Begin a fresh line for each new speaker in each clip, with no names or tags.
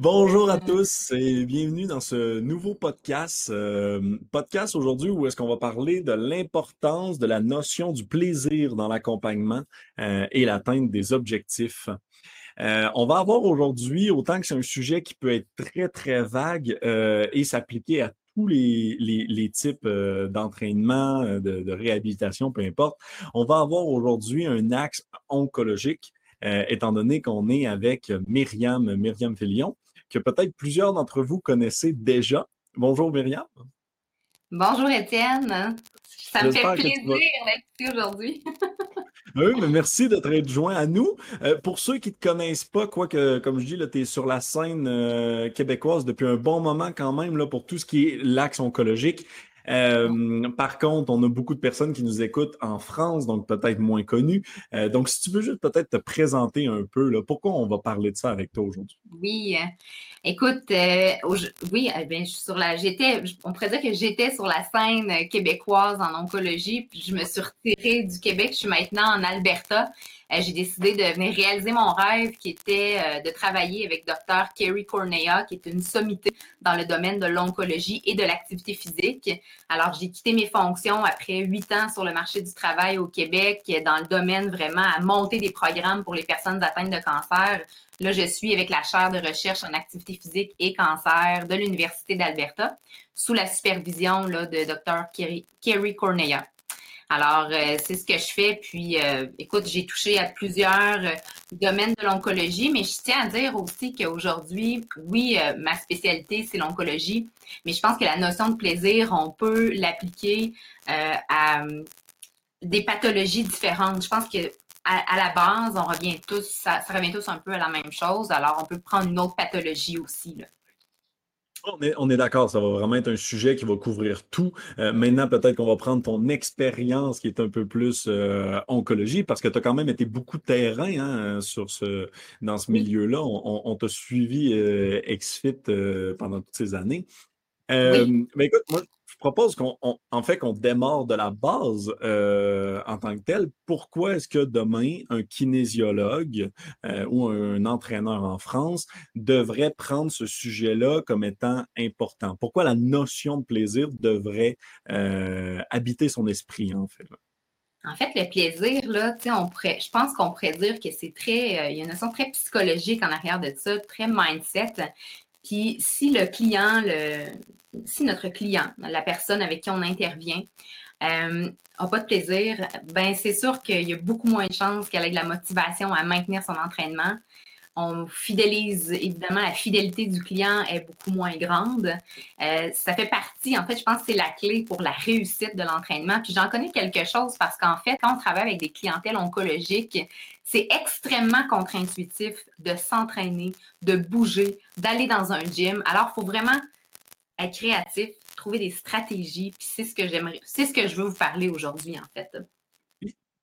Bonjour à tous et bienvenue dans ce nouveau podcast. Euh, podcast aujourd'hui où est-ce qu'on va parler de l'importance de la notion du plaisir dans l'accompagnement euh, et l'atteinte des objectifs. Euh, on va avoir aujourd'hui, autant que c'est un sujet qui peut être très, très vague et s'appliquer à tous les, types d'entraînement, de, de, réhabilitation, peu importe, on va avoir aujourd'hui un axe oncologique, étant donné qu'on est avec Myriam, Myriam Fillion que peut-être plusieurs d'entre vous connaissez déjà. Bonjour Myriam.
Bonjour Étienne. Ça me fait plaisir d'être ici aujourd'hui.
oui, mais merci d'être joint à nous. Euh, pour ceux qui ne te connaissent pas, quoique, comme je dis, tu es sur la scène euh, québécoise depuis un bon moment quand même là, pour tout ce qui est l'axe oncologique. Euh, par contre, on a beaucoup de personnes qui nous écoutent en France, donc peut-être moins connues. Euh, donc, si tu veux juste peut-être te présenter un peu, pourquoi on va parler de ça avec toi aujourd'hui?
Oui, euh, écoute, oui, eh bien, je suis sur la, j'étais, on pourrait dire que j'étais sur la scène québécoise en oncologie, puis je me suis retirée du Québec. Je suis maintenant en Alberta. Euh, j'ai décidé de venir réaliser mon rêve qui était euh, de travailler avec Dr. Kerry Cornea, qui est une sommité dans le domaine de l'oncologie et de l'activité physique. Alors, j'ai quitté mes fonctions après huit ans sur le marché du travail au Québec dans le domaine vraiment à monter des programmes pour les personnes atteintes de cancer. Là, je suis avec la chaire de recherche en activité physique et cancer de l'Université d'Alberta sous la supervision là, de Dr. Kerry, Kerry Cornea. Alors, euh, c'est ce que je fais. Puis, euh, écoute, j'ai touché à plusieurs euh, domaines de l'oncologie, mais je tiens à dire aussi qu'aujourd'hui, oui, ma spécialité, c'est l'oncologie, mais je pense que la notion de plaisir, on peut l'appliquer à des pathologies différentes. Je pense que à, la base, on revient tous, ça, ça, revient tous un peu à la même chose. Alors, on peut prendre une autre pathologie aussi. Là.
On est, d'accord, ça va vraiment être un sujet qui va couvrir tout. Euh, maintenant, peut-être qu'on va prendre ton expérience qui est un peu plus euh, oncologie, parce que tu as quand même été beaucoup de terrain hein, sur ce, dans ce milieu-là. On, t'a suivi euh, ex-fit pendant toutes ces années. Mais écoute, moi, propose qu'on, en fait, qu'on démarre de la base euh, en tant que tel. Pourquoi est-ce que demain, un kinésiologue euh, ou un entraîneur en France devrait prendre ce sujet-là comme étant important? Pourquoi la notion de plaisir devrait euh, habiter son esprit, en fait?
En fait, le plaisir, là, je pense qu'on pourrait dire que c'est très, il y a une notion très psychologique en arrière de ça, très mindset. Puis si le client, si notre client, la personne avec qui on intervient, euh, pas de plaisir, ben c'est sûr qu'il y a beaucoup moins de chances qu'elle ait de la motivation à maintenir son entraînement. On fidélise, évidemment, la fidélité du client est beaucoup moins grande. Euh, ça fait partie, en fait, je pense que c'est la clé pour la réussite de l'entraînement. Puis j'en connais quelque chose parce qu'en fait, quand on travaille avec des clientèles oncologiques, c'est extrêmement contre-intuitif de s'entraîner, de bouger, d'aller dans un gym. Alors, il faut vraiment être créatif, trouver des stratégies. Puis c'est ce que j'aimerais, c'est ce que je veux vous parler aujourd'hui, en fait.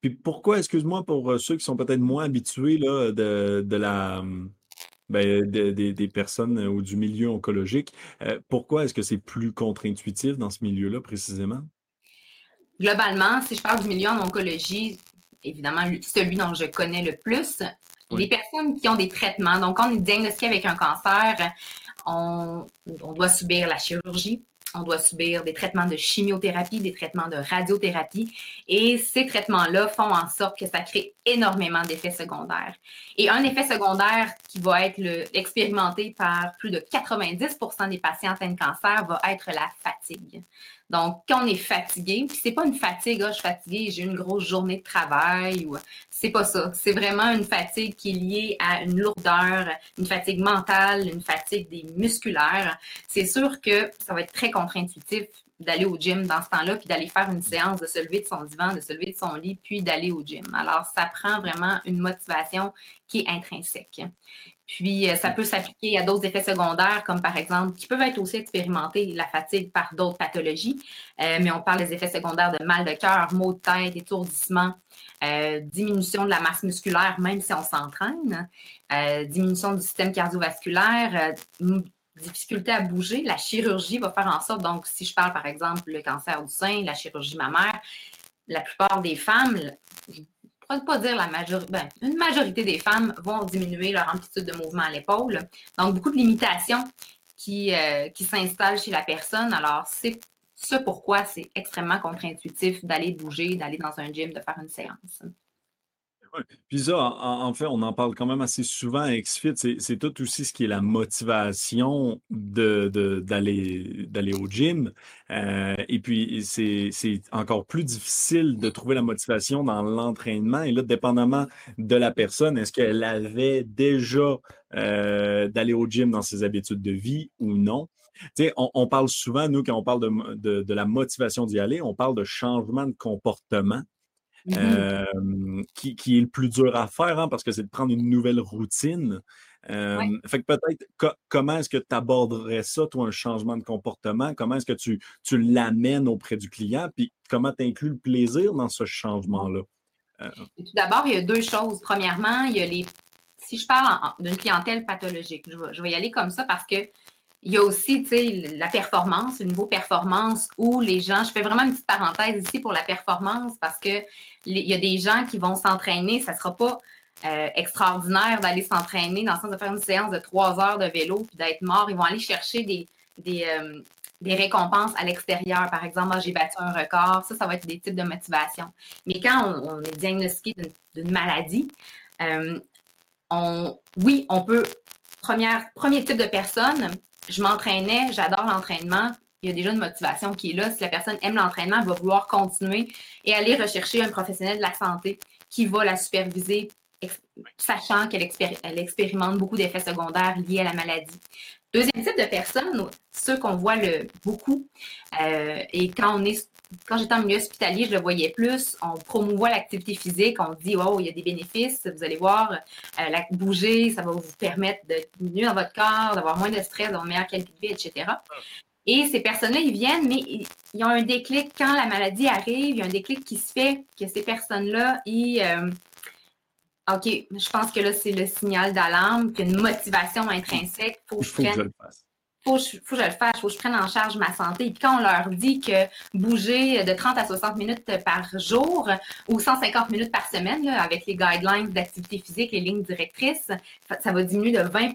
Puis pourquoi, excuse-moi, pour euh, ceux qui sont peut-être moins habitués là, de, la. Ben, des personnes ou du milieu oncologique, euh, pourquoi est-ce que c'est plus contre-intuitif dans ce milieu-là précisément?
Globalement, si je parle du milieu en oncologie, évidemment, celui dont je connais le plus, les personnes qui ont des traitements. Donc, quand on est diagnostiqué avec un cancer, on, doit subir la chirurgie, on doit subir des traitements de chimiothérapie, des traitements de radiothérapie. Et ces traitements-là font en sorte que ça crée énormément d'effets secondaires. Et un effet secondaire qui va être expérimenté par plus de 90% des patients atteints de cancer va être la fatigue. Donc, quand on est fatigué, puis c'est pas une fatigue, ah, je suis fatiguée, j'ai une grosse journée de travail, ou c'est pas ça. C'est vraiment une fatigue qui est liée à une lourdeur, une fatigue mentale, une fatigue des musculaires. C'est sûr que ça va être très contre-intuitif d'aller au gym dans ce temps-là, puis d'aller faire une séance, de se lever de son divan, de se lever de son lit, puis d'aller au gym. Alors, ça prend vraiment une motivation qui est intrinsèque. Puis, ça peut s'appliquer à d'autres effets secondaires, comme par exemple, qui peuvent être aussi expérimentés, la fatigue par d'autres pathologies. mais on parle des effets secondaires de mal de cœur, maux de tête, étourdissement, diminution de la masse musculaire, même si on s'entraîne, diminution du système cardiovasculaire, difficulté à bouger, la chirurgie va faire en sorte, donc si je parle par exemple le cancer du sein, la chirurgie mammaire, la plupart des femmes, pourrais pas dire la majorité, ben, une majorité des femmes vont diminuer leur amplitude de mouvement à l'épaule. Donc, beaucoup de limitations euh, qui s'installent chez la personne. Alors, c'est ce pourquoi c'est extrêmement contre-intuitif d'aller bouger, d'aller dans un gym, de faire une séance.
Puis ça, en, fait, on en parle quand même assez souvent à XFIT. C'est tout aussi ce qui est la motivation d'aller au gym. Euh, et puis, c'est encore plus difficile de trouver la motivation dans l'entraînement. Et là, dépendamment de la personne, est-ce qu'elle avait déjà euh, d'aller au gym dans ses habitudes de vie ou non? Sais, on, parle souvent, nous, quand on parle de, de la motivation d'y aller, on parle de changement de comportement. Euh, qui, est le plus dur à faire, hein, parce que c'est de prendre une nouvelle routine. Euh, fait que peut-être, comment est-ce que tu aborderais ça, toi, un changement de comportement? Comment est-ce que tu, tu l'amènes auprès du client? Puis comment tu inclus le plaisir dans ce changement-là?
Euh, tout d'abord, il y a deux choses. Premièrement, il y a les. Si je parle d'une clientèle pathologique, je vais, y aller comme ça parce que il y a aussi, tu sais, la performance, le niveau performance où les gens, je fais vraiment une petite parenthèse ici pour la performance parce que il y a des gens qui vont s'entraîner, ça sera pas euh, extraordinaire d'aller s'entraîner dans le sens de faire une séance de trois heures de vélo puis d'être mort. Ils vont aller chercher des, des, euh, récompenses à l'extérieur. Par exemple, ah, j'ai battu un record. Ça, ça va être des types de motivation. Mais quand on, est diagnostiqué d'une maladie, euh, on, oui, on peut, première, premier type de personne, je m'entraînais, j'adore l'entraînement. Il y a déjà une motivation qui est là. Si la personne aime l'entraînement, elle va vouloir continuer et aller rechercher un professionnel de la santé qui va la superviser, sachant qu'elle expérimente beaucoup d'effets secondaires liés à la maladie. Deuxième type de personnes, ceux qu'on voit le, beaucoup, euh, et quand on est quand j'étais en milieu hospitalier, je le voyais plus. On promouvoit l'activité physique. On dit, oh, il y a des bénéfices. Vous allez voir, euh, la, bouger, ça va vous permettre de mieux dans votre corps, d'avoir moins de stress, d'avoir une meilleure qualité de vie, etc. Et ces personnes-là, ils viennent, mais ils ont un déclic quand la maladie arrive. Il y a un déclic qui se fait que ces personnes-là, ils. Euh, OK, je pense que là, c'est le signal d'alarme, qu'il y a une motivation intrinsèque.
Faut il faut que je le fasse
faut, faut que je le fasse, faut que je prenne en charge ma santé. Et puis quand on leur dit que bouger de 30 à 60 minutes par jour ou 150 minutes par semaine, avec les guidelines d'activité physique, les lignes directrices, ça, va diminuer de 20%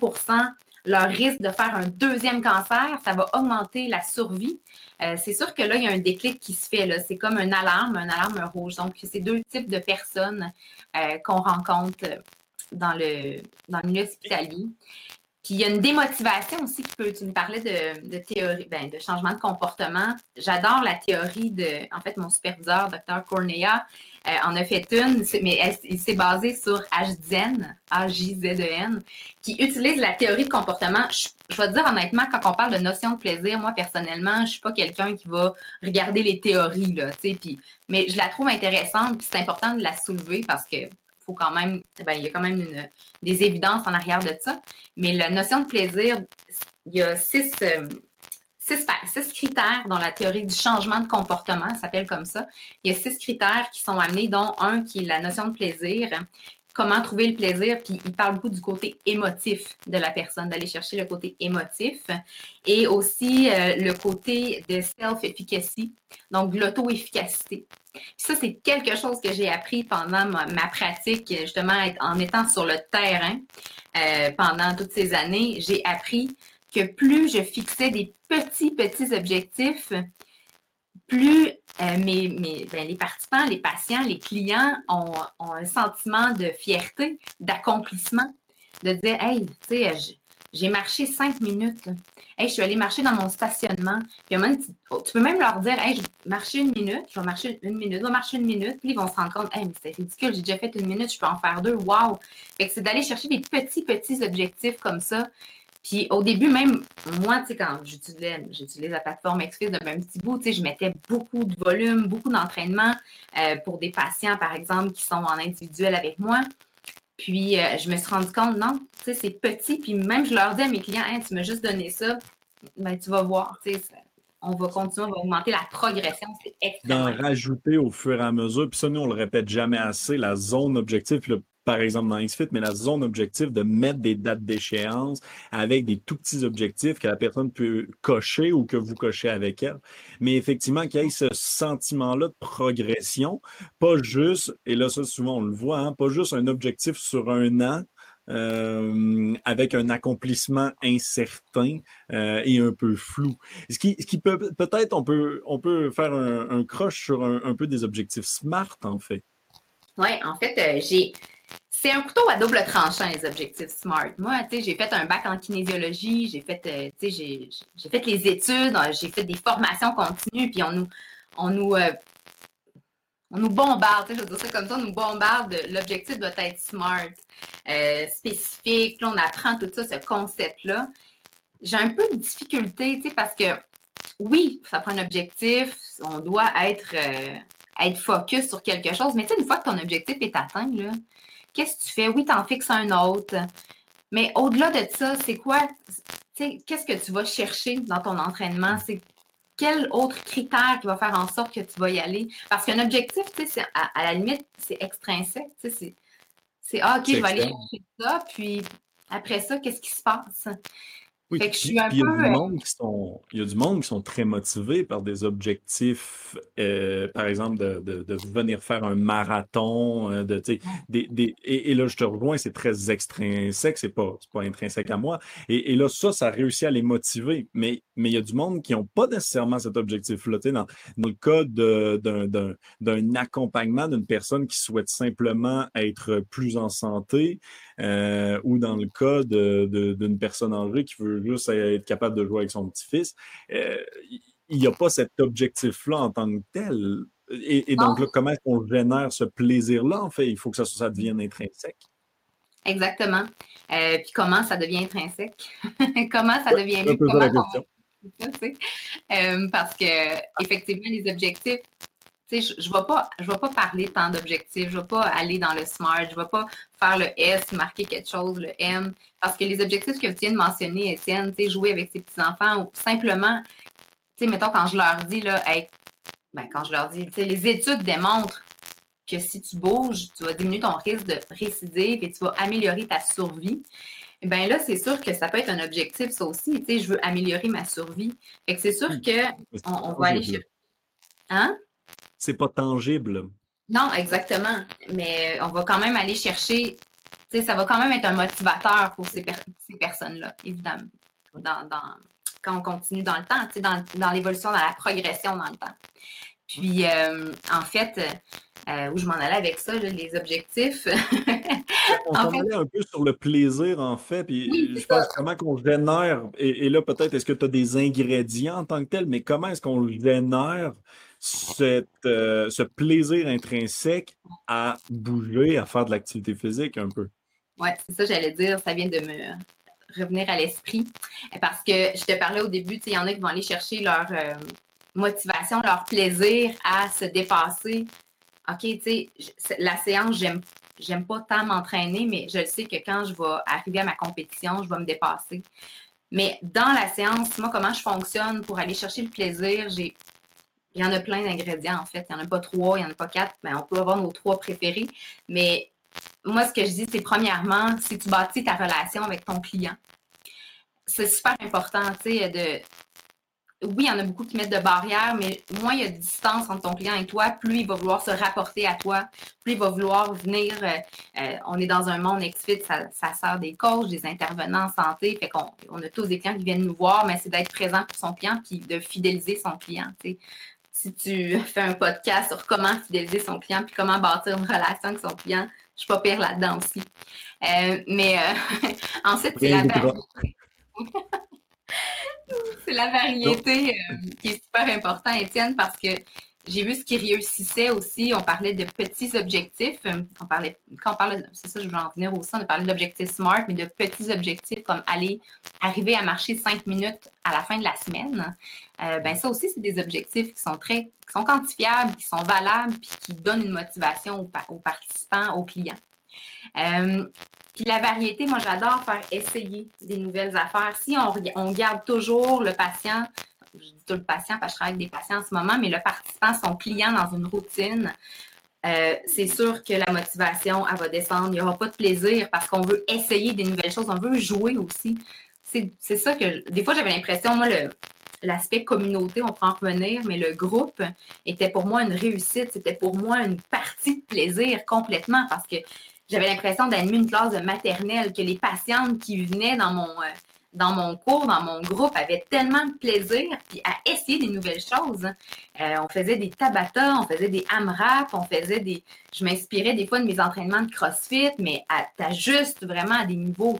leur risque de faire un deuxième cancer, ça va augmenter la survie. Euh, c'est sûr que là, il y a un déclic qui se fait. C'est comme une alarme, une alarme rouge. Donc, c'est deux types de personnes euh, qu'on rencontre dans le, dans le milieu hospitalier. Puis il y a une démotivation aussi qui peut, tu me parlais de, théorie, ben, de changement de comportement. J'adore la théorie de, en fait, mon superviseur, Dr. Cornea, euh, en a fait une, mais il s'est basé sur HZN, A-J-Z-E-N, qui utilise la théorie de comportement. Je, je, vais te dire honnêtement, quand on parle de notion de plaisir, moi, personnellement, je suis pas quelqu'un qui va regarder les théories, là, tu sais, mais je la trouve intéressante, puis c'est important de la soulever parce que quand même, ben, il y a quand même des évidences en arrière de ça. Mais la notion de plaisir, il y a six, euh, six, critères dans la théorie du changement de comportement, ça s'appelle comme ça. Il y a six critères qui sont amenés, dont un qui est la notion de plaisir. Comment trouver le plaisir, puis il parle beaucoup du côté émotif de la personne, d'aller chercher le côté émotif et aussi euh, le côté de self-efficacy, donc l'auto-efficacité. Ça, c'est quelque chose que j'ai appris pendant ma, pratique, justement, en étant sur le terrain euh, pendant toutes ces années. J'ai appris que plus je fixais des petits, petits objectifs, plus euh, mes, ben, les participants, les patients, les clients ont, un sentiment de fierté, d'accomplissement, de dire, hey, tu sais, j'ai marché cinq minutes. Hey, je suis allée marcher dans mon stationnement. Puis, tu, peux même leur dire, hey, je vais marcher une minute, je vais marcher une minute, je vais marcher une minute. Puis, ils vont se rendre compte, hey, mais c'est ridicule, j'ai déjà fait une minute, je peux en faire deux. Wow! Fait que c'est d'aller chercher des petits, petits objectifs comme ça. Puis au début, même moi, tu sais, quand j'utilisais, j'utilisais la plateforme XFIS de même petit bout, tu sais, je mettais beaucoup de volume, beaucoup d'entraînement euh, pour des patients, par exemple, qui sont en individuel avec moi. Puis, euh, je me suis rendu compte, non, tu sais, c'est petit. Puis, même, je leur dis à mes clients, tu m'as juste donné ça, ben, tu vas voir, tu sais, on va continuer, on va augmenter la progression. C'est extrêmement.
D'en rajouter au fur et à mesure. Puis ça, nous, on le répète jamais assez, la zone objective. Par exemple dans XFIT, mais la zone objective de mettre des dates d'échéance avec des tout petits objectifs que la personne peut cocher ou que vous cochez avec elle. Mais effectivement, qu'il y ait ce sentiment-là de progression, pas juste, et là, ça, souvent, on le voit, hein, pas juste un objectif sur un an, euh, avec un accomplissement incertain euh, et un peu flou. Ce qui, ce qui peut peut-être on peut on peut faire un, un croche sur un, un, peu des objectifs SMART en fait.
Oui, en fait, euh, j'ai c'est un couteau à double tranchant, les objectifs SMART. Moi, tu sais, j'ai fait un bac en kinésiologie, j'ai fait, euh, sais, j'ai fait les études, j'ai fait des formations continues, puis on nous, on nous, euh, on nous bombarde, je veux dire ça comme ça, on nous bombarde. L'objectif doit être SMART, euh, spécifique. Là, on apprend tout ça, ce concept-là. J'ai un peu de difficulté, tu sais, parce que oui, ça prend un objectif, on doit être, être focus sur quelque chose, mais tu sais, une fois que ton objectif est atteint, là, Qu'est-ce que tu fais? Oui, tu en fixes un autre. Mais au-delà de ça, c'est quoi? Qu'est-ce que tu vas chercher dans ton entraînement? C'est quel autre critère qui va faire en sorte que tu vas y aller? Parce qu'un objectif, à, à la limite, c'est extrinsèque. C'est Ah, OK, je vais aller chercher ça, puis après ça, qu'est-ce qui se passe?
Oui, fait que je suis un peu... il, y a du monde qui sont, il y a du monde qui sont très motivés par des objectifs, euh, par exemple, de, de, de, venir faire un marathon, euh, de, des, des, et, et, là, je te rejoins, c'est très extrinsèque, c'est pas, pas intrinsèque à moi. Et, et, là, ça, ça réussit à les motiver. Mais, mais il y a du monde qui n'ont pas nécessairement cet objectif-là. Dans, dans le cas d'un accompagnement d'une personne qui souhaite simplement être plus en santé, euh, ou dans le cas d'une personne âgée qui veut juste être capable de jouer avec son petit-fils, euh, il n'y a pas cet objectif-là en tant que tel. Et, donc, là, comment est-ce qu'on génère ce plaisir-là? En fait, il faut que ça, ça devienne intrinsèque.
Exactement. Euh, puis comment ça devient intrinsèque? comment ça devient? Comment on... parce que effectivement, les objectifs, je ne vais, pas, je vais pas parler tant d'objectifs, je ne vais pas aller dans le SMART, je ne vais pas faire le S, marquer quelque chose, le M, parce que les objectifs que tu viens de mentionner, Étienne, jouer avec ses petits-enfants ou simplement, mettons, quand je leur dis, là, ben, quand je leur dis, les études démontrent que si tu bouges, tu vas diminuer ton risque de récidive et tu vas améliorer ta survie. Ben là, c'est sûr que ça peut être un objectif, ça aussi. Tu je veux améliorer ma survie. Fait que c'est sûr hmm. qu'on on va aller chercher. Hein?
C'est pas tangible.
Non, exactement. Mais on va quand même aller chercher, ça va quand même être un motivateur pour ces, personnes-là, évidemment, dans, quand on continue dans le temps, dans, dans l'évolution, dans la progression dans le temps. Puis, euh, en fait, euh, où je m'en allais avec ça, les objectifs.
on s'en allait un peu sur le plaisir, en fait. Puis je pense comment qu'on génère, et, et là, peut-être, est-ce que tu as des ingrédients en tant que tel, mais comment est-ce qu'on génère euh, ce plaisir intrinsèque à bouger, à faire de l'activité physique un peu.
Oui, c'est ça, j'allais dire. Ça vient de me revenir à l'esprit. Parce que je te parlais au début, il y en a qui vont aller chercher leur euh, motivation, leur plaisir à se dépasser. OK, tu sais, la séance, j'aime j'aime pas tant m'entraîner, mais je sais que quand je vais arriver à ma compétition, je vais me dépasser. Mais dans la séance, moi, comment je fonctionne pour aller chercher le plaisir, j'ai il y en a plein d'ingrédients, en fait. Il n'y en a pas trois, il n'y en a pas quatre. mais on peut avoir nos trois préférés. Mais moi, ce que je dis, c'est premièrement, si tu bâtis ta relation avec ton client, c'est super important, tu sais, de. Oui, il y en a beaucoup qui mettent de barrières, mais moins il y a de distance entre ton client et toi, plus il va vouloir se rapporter à toi, plus il va vouloir venir. Euh, euh, on est dans un monde ex-fit, ça, ça, sert des coachs, des intervenants en santé, fait qu'on on a tous des clients qui viennent nous voir, mais c'est d'être présent pour son client puis de fidéliser son client. Tu sais si tu fais un podcast sur comment fidéliser son client puis comment bâtir une relation avec son client, je suis pas pire là-dedans aussi. Euh, mais euh, ensuite, c'est la variété. c'est la variété euh, qui est super important, Étienne, parce que j'ai vu ce qui réussissait aussi. On parlait de petits objectifs. On parlait, quand on parle, c'est ça, je veux en venir aussi, on a parlé d'objectifs SMART, mais de petits objectifs comme aller, arriver à marcher cinq minutes à la fin de la semaine. Euh, ben ça aussi, c'est des objectifs qui sont très, qui sont quantifiables, qui sont valables, puis qui donnent une motivation aux, participants, aux clients. Euh, puis la variété, moi, j'adore faire essayer des nouvelles affaires. Si on, on garde toujours le patient, je dis tout le patient parce que je travaille avec des patients en ce moment, mais le participant, son client dans une routine, euh, c'est sûr que la motivation, elle va descendre. Il n'y aura pas de plaisir parce qu'on veut essayer des nouvelles choses. On veut jouer aussi. C'est ça que, des fois, j'avais l'impression, moi, l'aspect communauté, on peut en revenir, mais le groupe était pour moi une réussite. C'était pour moi une partie de plaisir complètement parce que j'avais l'impression d'animer une classe de maternelle, que les patientes qui venaient dans mon, euh, dans mon cours, dans mon groupe, avaient tellement de plaisir puis à essayer des nouvelles choses. Euh, on faisait des tabata, on faisait des AMRAP, on faisait des. Je m'inspirais des fois de mes entraînements de CrossFit, mais à, juste vraiment à des niveaux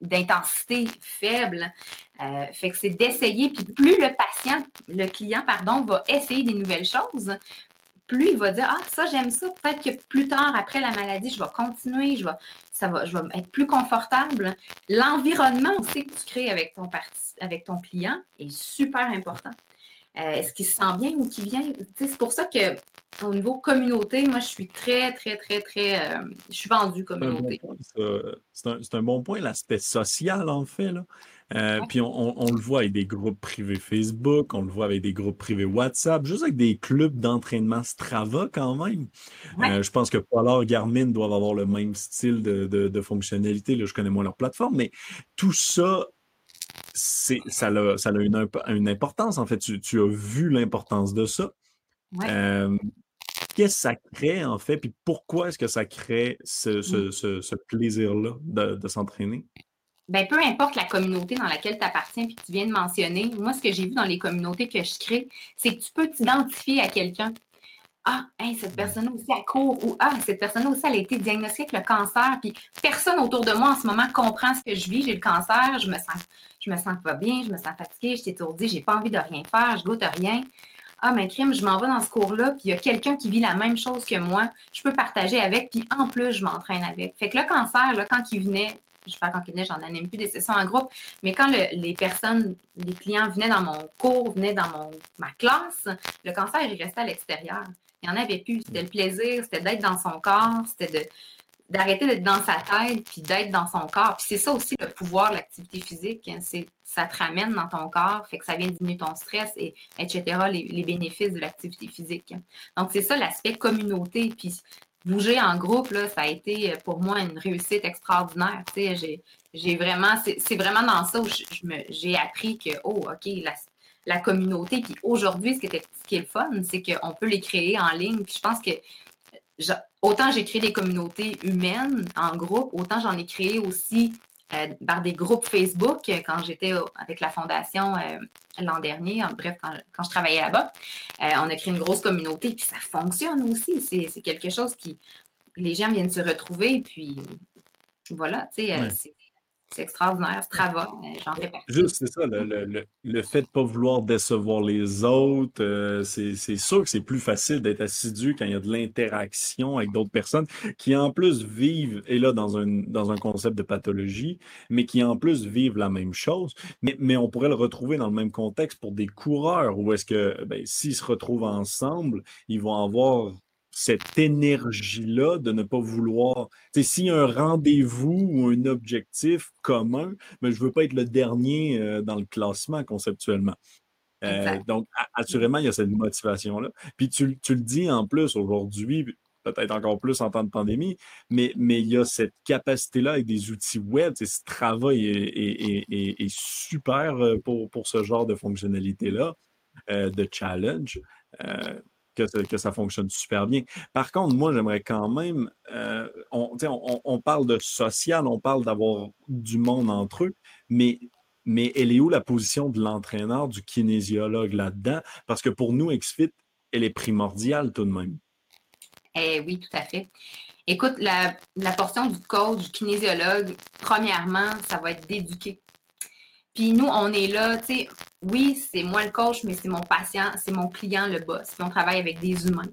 d'intensité faibles. Euh, fait que c'est d'essayer, puis plus le patient, le client, pardon, va essayer des nouvelles choses, plus il va dire Ah, ça, j'aime ça. Peut-être que plus tard, après la maladie, je vais continuer, je vais, ça va, je vais être plus confortable. L'environnement aussi que tu crées avec ton, avec ton client est super important. Euh, est-ce qu'il se sent bien ou qu'il vient? C'est pour ça que au niveau communauté, moi, je suis très, très, très, très. Euh, je suis vendue communauté.
C'est un, un, bon point, l'aspect social, en fait. Là. Euh, puis on, le voit avec des groupes privés Facebook, on le voit avec des groupes privés WhatsApp, juste avec des clubs d'entraînement Strava quand même. Euh, je pense que Polar Garmin doivent avoir le même style de, fonctionnalité. Là, je connais moins leur plateforme, mais tout ça, ça a, ça a une, importance. En fait, tu, as vu l'importance de ça. Euh, qu'est-ce que ça crée, en fait, puis pourquoi est-ce que ça crée ce, mmh. plaisir-là de s'entraîner?
Ben, peu importe la communauté dans laquelle tu appartiens et que tu viens de mentionner, moi, ce que j'ai vu dans les communautés que je crée, c'est que tu peux t'identifier à quelqu'un. Ah, cette personne aussi, elle court ou Ah, cette personne aussi, elle a été diagnostiquée avec le cancer. Puis personne autour de moi en ce moment comprend ce que je vis. J'ai le cancer, je me sens, je me sens pas bien, je me sens fatiguée, je suis étourdie, j'ai pas envie de rien faire, je goûte rien. Ah, mais crime, je m'en vais dans ce cours-là, puis il y a quelqu'un qui vit la même chose que moi, je peux partager avec, puis en plus, je m'entraîne avec. Fait que le cancer, là, quand il venait, je fais quand j'en anime plus des sessions en groupe, mais quand les personnes, les clients venaient dans mon cours, venaient dans mon, ma classe, le cancer, il restait à l'extérieur. Il n'y en avait plus. C'était le plaisir, c'était d'être dans son corps, c'était de d'arrêter d'être dans sa tête puis d'être dans son corps. Puis c'est ça aussi le pouvoir, l'activité physique, hein, c'est ça te ramène dans ton corps, fait que ça vient diminuer ton stress et etc. Les, les bénéfices de l'activité physique. Donc c'est ça l'aspect communauté. Puis bouger en groupe, là, ça a été euh, pour moi une réussite extraordinaire. J'ai vraiment, c'est vraiment dans ça où j'ai appris que, oh, OK, la, communauté. Puis aujourd'hui, ce, qui ce qui est le fun, c'est qu'on peut les créer en ligne. Puis je pense que autant j'ai créé des communautés humaines en groupe, autant j'en ai créé aussi par des groupes Facebook euh, quand j'étais avec la fondation euh, l'an dernier. bref, quand, je travaillais là-bas, on a créé une grosse communauté, puis ça fonctionne aussi. C'est quelque chose qui. Les gens viennent se retrouver, puis voilà, tu sais, c'est extraordinaire, Strava, j'en fais.
Juste, c'est ça, le, fait de ne pas vouloir décevoir les autres, euh, c'est sûr que c'est plus facile d'être assidu quand il y a de l'interaction avec d'autres personnes qui en plus vivent, et là dans un, concept de pathologie, mais qui en plus vivent la même chose. Mais, mais on pourrait le retrouver dans le même contexte pour des coureurs, où est-ce que ben, s'ils se retrouvent ensemble, ils vont avoir cette énergie-là de ne pas vouloir. S'il y a un rendez-vous ou un objectif commun, mais je ne veux pas être le dernier euh, dans le classement conceptuellement. Euh, donc, assurément, il y a cette motivation-là. Puis tu, le dis en plus aujourd'hui, peut-être encore plus en temps de pandémie, mais, mais il y a cette capacité-là avec des outils web. Ce travail est, super euh, pour, pour ce genre de fonctionnalité-là, de challenge que, ça fonctionne super bien. Par contre, moi, j'aimerais quand même, euh, on, parle de social, on parle d'avoir du monde entre eux, mais, mais elle est où la position de l'entraîneur, du kinésiologue là-dedans? Parce que pour nous, XFIT, elle est primordiale tout de même.
Eh oui, tout à fait. Écoute, la, la portion du coach, du kinésiologue, premièrement, ça va être d'éduquer puis nous, on est là, tu sais, oui, c'est moi le coach, mais c'est mon patient, c'est mon client le boss. Puis on travaille avec des humains.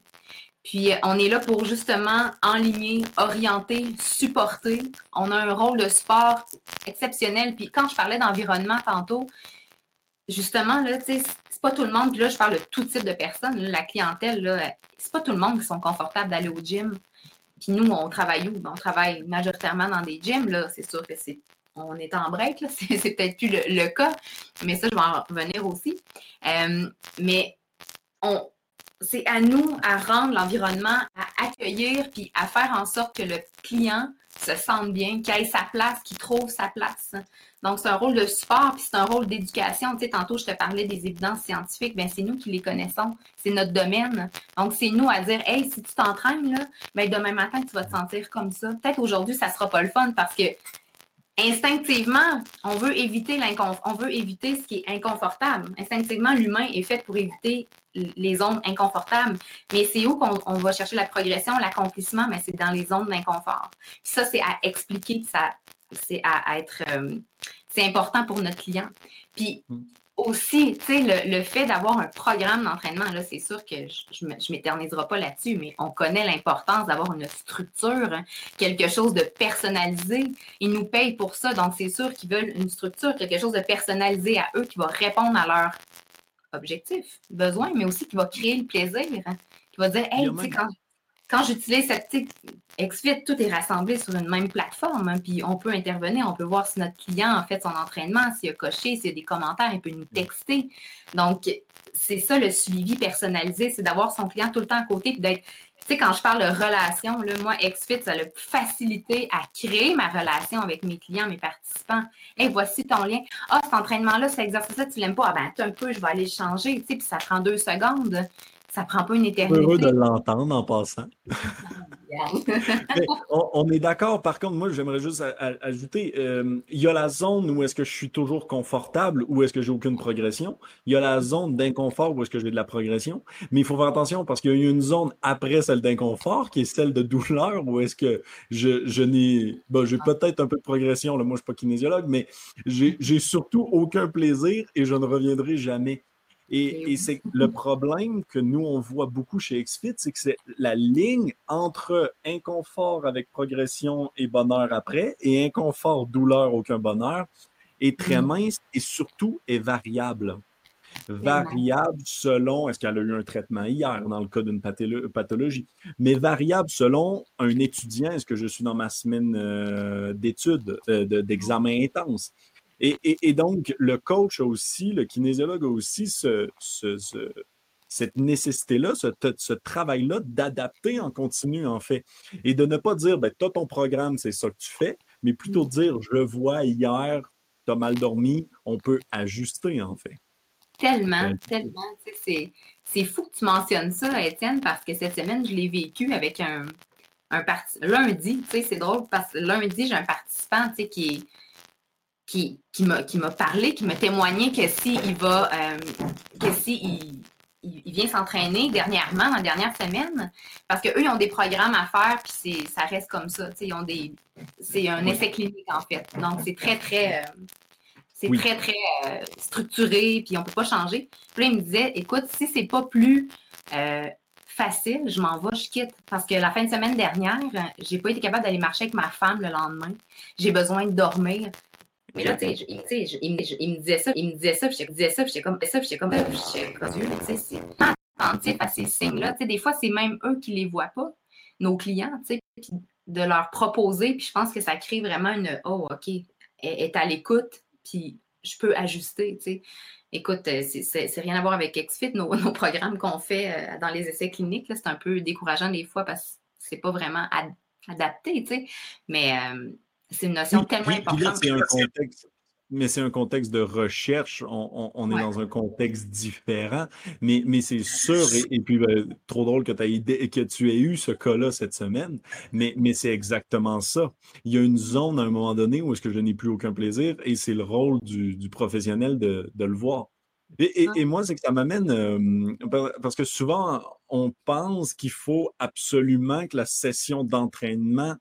Puis on est là pour justement enligner, orienter, supporter. On a un rôle de support exceptionnel. Puis quand je parlais d'environnement tantôt, justement, là, tu sais, c'est pas tout le monde, puis là, je parle de tout type de personnes. la clientèle, là, c'est pas tout le monde qui sont confortables d'aller au gym. puis nous, on travaille où? Ben, on travaille majoritairement dans des gyms, là. C'est sûr que c'est on est en break, c'est, peut-être plus le, cas, mais ça, je vais en revenir aussi. Euh, mais c'est à nous à rendre l'environnement, à accueillir, puis à faire en sorte que le client se sente bien, qu'il ait sa place, qu'il trouve sa place. Donc, c'est un rôle de support, puis c'est un rôle d'éducation. Tu sais, tantôt, je te parlais des évidences scientifiques, bien, c'est nous qui les connaissons, c'est notre domaine. Donc, c'est nous à dire, hey, si tu t'entraînes, là, bien, demain matin, tu vas te sentir comme ça. Peut-être aujourd'hui, ça ne sera pas le fun parce que instinctivement, on veut éviter on veut éviter ce qui est inconfortable. Instinctivement, l'humain est fait pour éviter les zones inconfortables. Mais c'est où qu'on va chercher la progression, l'accomplissement, mais c'est dans les zones d'inconfort. ça, c'est à expliquer, ça, c'est à, être, euh, c'est important pour notre client. Puis mm aussi, tu sais, le, fait d'avoir un programme d'entraînement, là, c'est sûr que je ne m'éterniserai pas là-dessus, mais on connaît l'importance d'avoir une structure, hein, quelque chose de personnalisé. Ils nous payent pour ça, donc c'est sûr qu'ils veulent une structure, quelque chose de personnalisé à eux qui va répondre à leurs objectifs, besoins, mais aussi qui va créer le plaisir, hein, qui va dire, hey, tu sais, quand quand j'utilise cette XFIT, tout est rassemblé sur une même plateforme. Hein, puis on peut intervenir, on peut voir si notre client a fait son entraînement, s'il a coché, s'il y a des commentaires, il peut nous texter. Donc, c'est ça le suivi personnalisé, c'est d'avoir son client tout le temps à côté, puis d'être. Tu sais, quand je parle de relation, là, moi, XFIT, ça a facilité à créer ma relation avec mes clients, mes participants. Hey, voici ton lien. Ah, cet entraînement-là, cet exercice-là, tu l'aimes pas? Ah, ben, un peu, je vais aller le changer, tu sais, puis ça prend deux secondes ça prend pas une éternité.
Heureux de l'entendre en passant. on, est d'accord. Par contre, moi, j'aimerais juste ajouter, euh, il y a la zone où est-ce que je suis toujours confortable, où est-ce que j'ai aucune progression. Il y a la zone d'inconfort où est-ce que j'ai de la progression. Mais il faut faire attention parce qu'il y a une zone après celle d'inconfort qui est celle de douleur où est-ce que je, je n'ai, bon, j'ai peut-être un peu de progression. Là, moi, je ne suis pas kinésiologue, mais j'ai surtout aucun plaisir et je ne reviendrai jamais. Et, c'est le problème que nous, on voit beaucoup chez XFIT, c'est que c'est la ligne entre inconfort avec progression et bonheur après et inconfort, douleur, aucun bonheur est très mm. mince et surtout est variable. Variable selon, est-ce qu'elle a eu un traitement hier dans le cas d'une pathologie, mais variable selon un étudiant, est-ce que je suis dans ma semaine euh, d'études, euh, d'examen intense? Et, donc, le coach aussi, le kinésiologue a aussi cette nécessité-là, ce, travail-là d'adapter en continu, en fait. Et de ne pas dire, ben, tu as ton programme, c'est ça que tu fais, mais plutôt dire, je vois hier, tu as mal dormi, on peut ajuster, en fait.
Tellement, tellement. C'est fou que tu mentionnes ça, Étienne, parce que cette semaine, je l'ai vécu avec un, un parti. Lundi, c'est drôle parce que lundi, j'ai un participant qui est qui, qui m'a parlé, qui m'a témoigné que s'il va, euh, que si il, vient s'entraîner dernièrement, dans la dernière semaine, parce qu'eux, ils ont des programmes à faire, puis ça reste comme ça. Ils ont des. C'est un essai clinique, en fait. Donc, c'est très, très. Euh, c'est très, très euh, structuré, puis on ne peut pas changer. Puis là, il me disait, écoute, si c'est pas plus facile, je m'en vais, je quitte. Parce que la fin de semaine dernière, j'ai pas été capable d'aller marcher avec ma femme le lendemain. J'ai besoin de dormir. Mais là, tu sais, il, me disait ça, il me disait ça, puis je disais ça, puis j'étais comme ça, puis j'étais comme ça, puis j'étais comme tu sais, c'est attentif à ces signes-là. Tu sais, des fois, c'est même eux qui les voient pas, nos clients, tu sais, puis de leur proposer, puis je pense que ça crée vraiment une, oh, OK, elle est à l'écoute, puis je peux ajuster, tu sais. Écoute, euh, c'est rien à voir avec XFIT, nos, nos programmes qu'on fait euh, dans les essais cliniques, c'est un peu décourageant des fois parce que c'est pas vraiment adapté, tu sais. Mais euh, c'est une notion tellement importante.
mais c'est un contexte de recherche. On, est dans un contexte différent. Mais, mais c'est sûr, et, puis ben, trop drôle que, que tu aies eu ce cas-là cette semaine, mais, mais c'est exactement ça. Il y a une zone à un moment donné où est-ce que je n'ai plus aucun plaisir et c'est le rôle du, professionnel de, le voir. Et, ah. moi, c'est que ça m'amène, euh, parce que souvent, on pense qu'il faut absolument que la session d'entraînement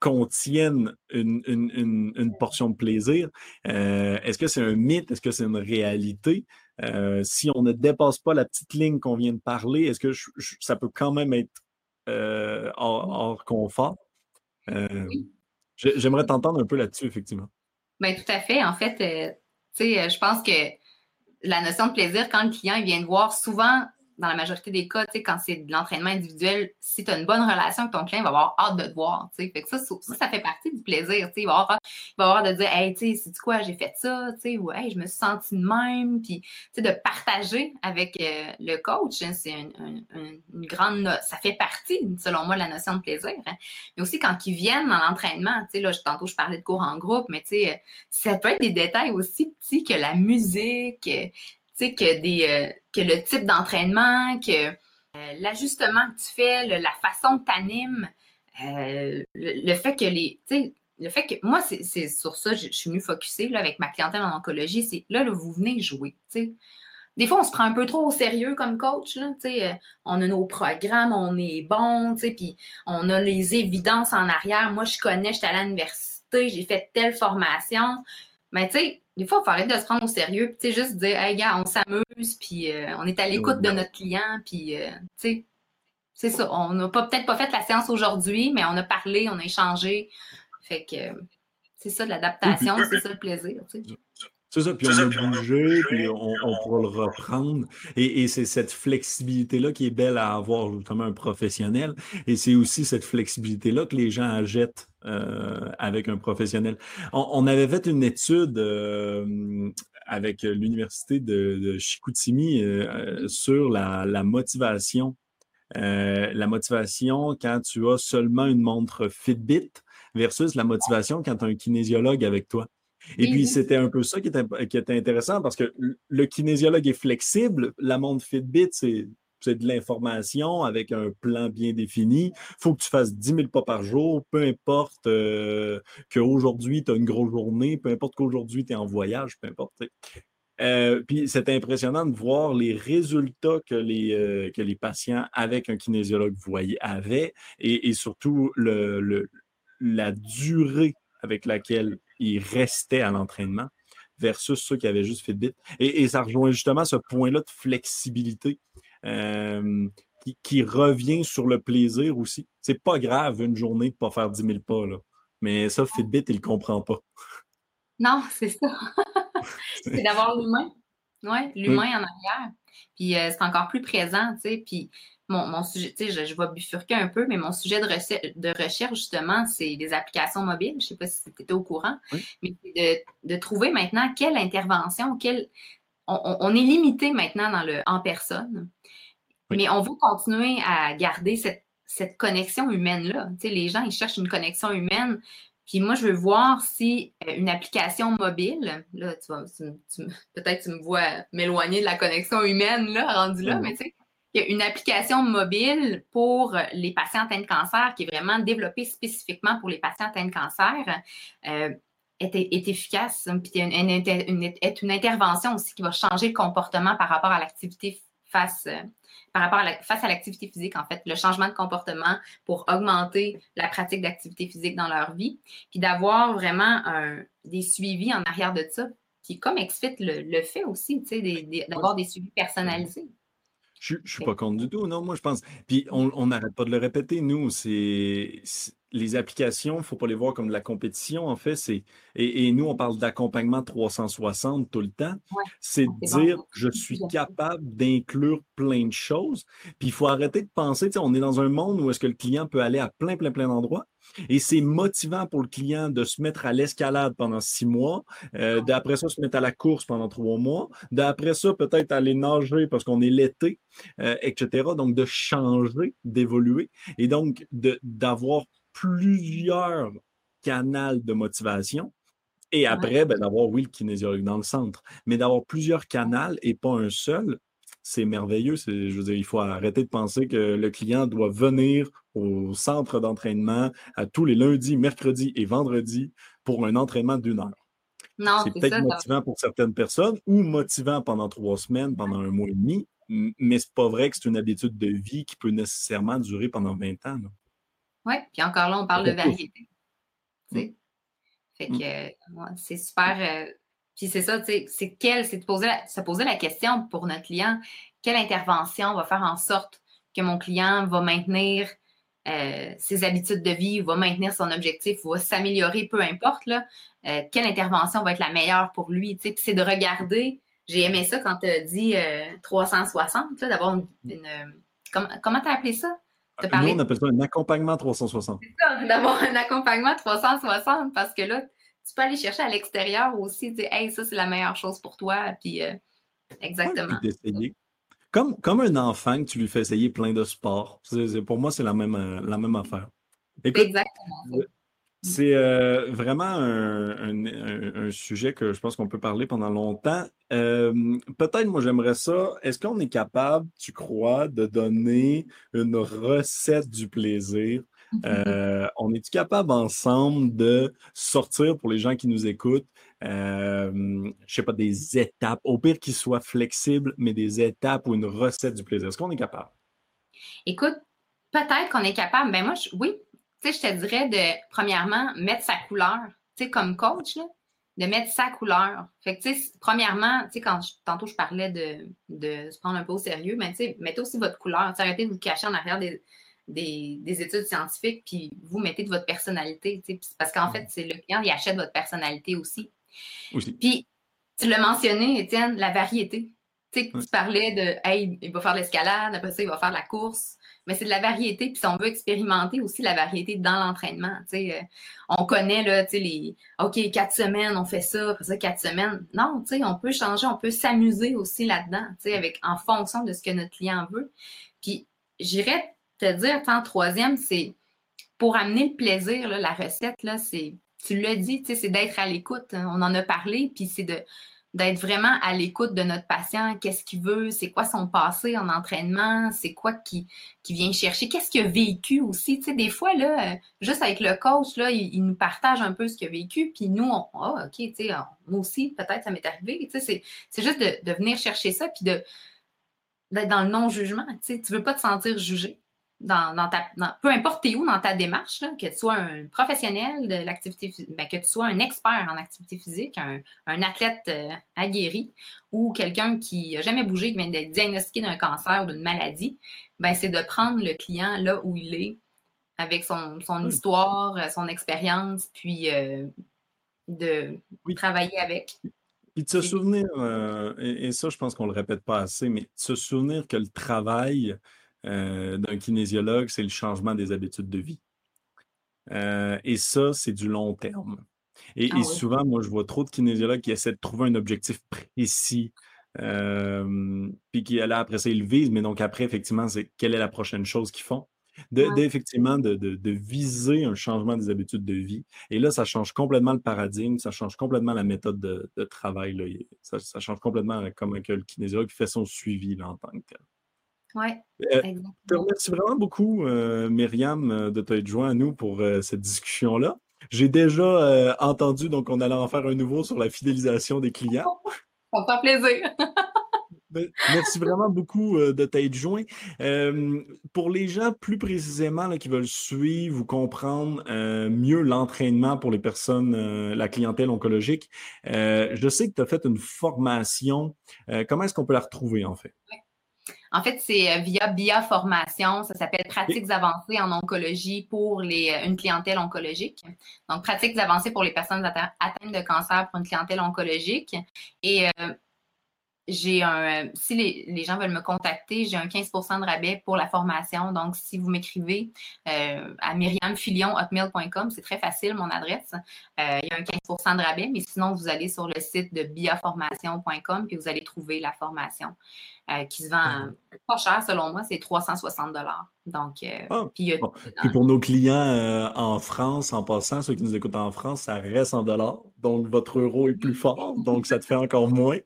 contiennent une, portion de plaisir. Euh, est-ce que c'est un mythe? Est-ce que c'est une réalité? Euh, si on ne dépasse pas la petite ligne qu'on vient de parler, est-ce que ça peut quand même être euh, hors, confort? J'aimerais t'entendre un peu là-dessus, effectivement.
Bien, tout à fait. En fait, je pense que la notion de plaisir, quand le client vient de voir, souvent, dans la majorité des cas, quand c'est de l'entraînement individuel, si tu as une bonne relation avec ton client, il va avoir hâte de te voir. Fait que ça, ça, fait partie du plaisir. Il va, avoir, il avoir de dire Hey, tu sais, quoi, j'ai fait ça, ou hey, je me suis sentie de même. Puis de partager avec euh, le coach, hein, c'est une, une, grande. Ça fait partie, selon moi, de la notion de plaisir. Hein. Mais aussi quand ils viennent dans l'entraînement, là, tantôt je parlais de cours en groupe, mais ça peut être des détails aussi petits que la musique que, euh, que le type d'entraînement, que euh, l'ajustement que tu fais, la façon que tu animes, euh, le, fait que les. Le fait que moi, c'est sur ça, je, suis mieux focusée avec ma clientèle en oncologie, c'est là, vous venez jouer. Des fois, on se prend un peu trop au sérieux comme coach. Là, on a nos programmes, on est bon, puis on a les évidences en arrière. Moi, je connais, j'étais à l'université, j'ai fait telle formation. Mais tu sais, des fois, il faut arrêter de se prendre au sérieux, puis juste dire, hey gars, on s'amuse, puis euh, on est à l'écoute de notre client, puis euh, tu sais, c'est ça. On n'a peut-être pas fait la séance aujourd'hui, mais on a parlé, on a échangé. Fait que c'est ça de l'adaptation, c'est ça le plaisir. Tu sais.
C'est ça, puis on a bougé, puis on, pourra le reprendre. Et, c'est cette flexibilité-là qui est belle à avoir, justement, un professionnel. Et c'est aussi cette flexibilité-là que les gens achètent euh, avec un professionnel. On, avait fait une étude euh, avec l'Université de, Chicoutimi euh, sur la, la motivation. la motivation quand tu as seulement une montre Fitbit versus la motivation quand tu as un kinésiologue avec toi. Et puis, c'était un peu ça qui était, qui était, intéressant parce que le kinésiologue est flexible. La montre Fitbit, c'est, de l'information avec un plan bien défini. Il faut que tu fasses 10 000 pas par jour, peu importe euh, qu'aujourd'hui, tu as une grosse journée, peu importe qu'aujourd'hui, tu es en voyage, peu importe. Euh, puis c'était impressionnant de voir les résultats que les, euh, que les patients avec un kinésiologue voyaient, avaient et, et surtout le, le, la durée avec laquelle ils restaient à l'entraînement versus ceux qui avaient juste Fitbit. Et, et ça rejoint justement ce point-là de flexibilité euh, qui, revient sur le plaisir aussi. C'est pas grave une journée de ne pas faire 10 000 pas, là. mais ça, Fitbit, il ne comprend pas.
Non, c'est ça. c'est d'avoir l'humain. Oui, l'humain en arrière. Puis euh, c'est encore plus présent, tu sais. Puis mon, sujet, tu sais, je, vais bifurquer un peu, mais mon sujet de, de recherche, justement, c'est les applications mobiles. Je ne sais pas si tu étais au courant, mais de, de, trouver maintenant quelle intervention, quelle. On, est limité maintenant dans le en personne, mais on veut continuer à garder cette, cette connexion humaine-là. Tu sais, les gens, ils cherchent une connexion humaine. Puis moi, je veux voir si euh, une application mobile, là, tu peut-être tu me vois m'éloigner de la connexion humaine, là, rendu là, mais tu sais, il y a une application mobile pour les patients atteints de cancer qui est vraiment développée spécifiquement pour les patients atteints de cancer. Euh, est, efficace, puis une, est une intervention aussi qui va changer le comportement par rapport à l'activité face, euh, l'activité physique, en fait, le changement de comportement pour augmenter la pratique d'activité physique dans leur vie, puis d'avoir vraiment des suivis en arrière de ça, puis comme XFIT le, fait aussi, d'avoir des suivis personnalisés.
Je ne suis pas contre du tout, non, moi je pense. Puis on n'arrête pas de le répéter, nous, c'est les applications, il ne faut pas les voir comme de la compétition, en fait. c'est Et, nous, on parle d'accompagnement 360 tout le temps. c'est de dire, je suis capable d'inclure plein de choses. Puis il faut arrêter de penser, on est dans un monde où est-ce que le client peut aller à plein, plein, plein d'endroits. Et c'est motivant pour le client de se mettre à l'escalade pendant six mois, euh, d'après ça, se mettre à la course pendant trois mois, d'après ça, peut-être aller nager parce qu'on est l'été, euh, etc. Donc, de changer, d'évoluer et donc d'avoir plusieurs canaux de motivation. Et après, ben, d'avoir, oui, le kinésiologue dans le centre, mais d'avoir plusieurs canaux et pas un seul, c'est merveilleux. Je veux dire, il faut arrêter de penser que le client doit venir au centre d'entraînement à tous les lundis, mercredis et vendredis pour un entraînement d'une heure. C'est peut-être motivant pour certaines personnes ou motivant pendant trois semaines, pendant un mois et demi, mais c'est pas vrai que c'est une habitude de vie qui peut nécessairement durer pendant 20 ans.
Oui, puis encore là, on parle de variété. Mm. Fait que mm. c'est super. Euh, puis c'est ça, c'est quelle, c'est de poser se poser la question pour notre client, quelle intervention va faire en sorte que mon client va maintenir euh, ses habitudes de vie, va maintenir son objectif, va s'améliorer, peu importe, là, euh, quelle intervention va être la meilleure pour lui. C'est de regarder j'ai aimé ça quand tu as dit 360, d'avoir une. comment tu as appelé ça?
Nous, on appelle ça un accompagnement 360.
C'est ça, d'avoir un accompagnement 360 parce que là, tu peux aller chercher à l'extérieur aussi, dire Hey, ça, c'est la meilleure chose pour toi. Puis, exactement.
Comme, comme un enfant que tu lui fais essayer plein de sports. pour moi, c'est la même, la même affaire.
Exactement.
C'est euh, vraiment un, sujet que je pense qu'on peut parler pendant longtemps. Euh, peut-être, moi, j'aimerais ça. Est-ce qu'on est capable, tu crois, de donner une recette du plaisir? Euh, on est-tu capable ensemble de sortir pour les gens qui nous écoutent, je sais pas, des étapes, au pire qu'ils soient flexibles, mais des étapes ou une recette du plaisir? Est-ce qu'on est capable?
Écoute, peut-être qu'on est capable. Ben moi, je, oui, tu sais, je te dirais de, premièrement, mettre sa couleur. Tu sais, comme coach, là, de mettre sa couleur. Fait que, tu sais, premièrement, tu sais, quand tantôt je parlais de, de se prendre un peu au sérieux, mais tu sais, mettez aussi votre couleur. Arrêtez de vous cacher en arrière des, des, études scientifiques, puis vous mettez de votre personnalité. Tu sais, parce qu'en fait, c'est le client, il achète votre personnalité aussi. aussi. Puis, tu l'as mentionné, Étienne, la variété. Tu sais, tu parlais de, hey, il va faire l'escalade, après ça, il va faire la course mais c'est de la variété. Puis on veut expérimenter aussi la variété dans l'entraînement, euh, on connaît là, les OK, quatre semaines, on fait ça, ça, quatre semaines. Non, on peut changer, on peut s'amuser aussi là-dedans, avec en fonction de ce que notre client veut. Puis j'irais te dire, en troisième, c'est pour amener le plaisir, là, la recette, là, c'est, tu l'as dit, c'est d'être à l'écoute. Hein. On en a parlé, puis c'est de d'être vraiment à l'écoute de notre patient, qu'est-ce qu'il veut, c'est quoi son passé en entraînement, c'est quoi qui, qui vient chercher, qu'est-ce qu'il a vécu aussi? Tu sais, des fois, là, juste avec le coach, là, il, nous partage un peu ce qu'il a vécu, puis nous, on, oh, OK, tu sais, moi aussi, peut-être ça m'est arrivé. Tu sais, c'est juste de, de, venir chercher ça, puis de d'être dans le non-jugement. Tu sais, tu veux pas te sentir jugé dans, ta, peu importe où dans ta démarche, que tu sois un professionnel de l'activité ben, que tu sois un expert en activité physique, un, athlète euh, aguerri ou quelqu'un qui n'a jamais bougé, qui vient d'être diagnostiqué d'un cancer ou d'une maladie, ben, c'est de prendre le client là où il est, avec son, histoire, euh, son expérience, puis euh, de travailler avec.
Puis de se souvenir, et, et, ça, je pense qu'on ne le répète pas assez, mais de se souvenir que le travail, euh, d'un kinésiologue, c'est le changement des habitudes de vie. Euh, et ça, c'est du long terme. Et, ah souvent, moi, je vois trop de kinésiologues qui essaient de trouver un objectif précis, euh, puis qui, là, après ça, ils le visent, mais donc après, effectivement, c'est quelle est la prochaine chose qu'ils font. D'effectivement, de, de, viser un changement des habitudes de vie. Et là, ça change complètement le paradigme, ça change complètement la méthode de, travail. Ça, change complètement comment que le kinésiologue fait son suivi en tant que tel.
Oui. Euh,
je te remercie vraiment beaucoup, euh, Myriam, euh, de t'être joint à nous pour cette discussion-là. J'ai déjà entendu, donc on allait en faire un nouveau sur la fidélisation des clients.
Ça me fait plaisir.
Merci vraiment beaucoup de t'être joint. pour les gens plus précisément qui veulent suivre ou comprendre mieux l'entraînement pour les personnes, la clientèle oncologique, je sais que tu as fait une formation. comment est-ce qu'on peut la retrouver en fait?
En fait, c'est euh, via BIA Formation. Ça s'appelle Pratiques avancées en oncologie pour les, euh, une clientèle oncologique. Donc, pratiques avancées pour les personnes atteintes de cancer pour une clientèle oncologique. Et euh, j'ai un, si les, gens veulent me contacter, j'ai un 15% de rabais pour la formation. Donc, si vous m'écrivez euh, à myriamfilion.hotmail.com, c'est très facile, mon adresse. il y a un 15% de rabais, mais sinon, vous allez sur le site de biaformation.com puis vous allez trouver la formation. Euh, qui se vend pas cher selon moi, c'est 360 Donc, euh,
ah, puis, pour nos clients euh, en France, en passant, ceux qui nous écoutent en France, ça reste en dollars. Donc, votre euro est plus fort, donc ça te fait encore moins.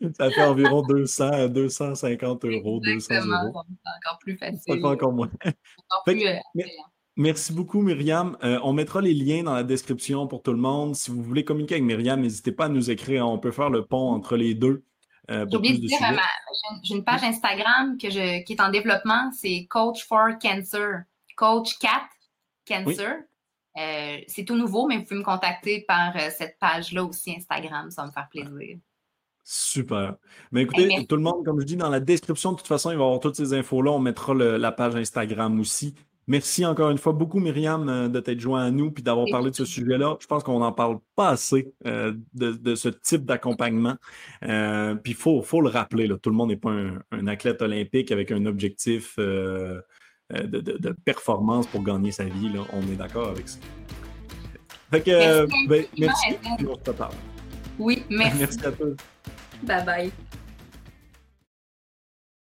ça fait environ 200, 250 euros, 200 euros.
encore plus facile.
Ça fait encore moins. Merci beaucoup, Myriam. on mettra les liens dans la description pour tout le monde. Si vous voulez communiquer avec Myriam, n'hésitez pas à nous écrire. On peut faire le pont entre les deux.
Euh, j'ai oublié de dire, j'ai une page Instagram que je, qui est en développement, c'est Coach for Cancer. Coach Cat Cancer. Euh, c'est tout nouveau, mais vous pouvez me contacter par euh, cette page-là aussi, Instagram. Ça va me faire plaisir.
Super. Mais écoutez, tout le monde, comme je dis, dans la description, de toute façon, il va y avoir toutes ces infos-là. On mettra la page Instagram aussi. Merci encore une fois beaucoup, Myriam, euh, de t'être joint à nous puis d'avoir parlé de ce sujet-là. Je pense qu'on n'en parle pas assez euh, de, ce type d'accompagnement. Euh, puis il faut, faut, le rappeler, là, tout le monde n'est pas un, athlète olympique avec un objectif de, performance pour gagner sa vie. Là. On est d'accord avec ça. Fait que, merci. Ben, merci.
Oui, merci.
merci à tous.
Bye bye.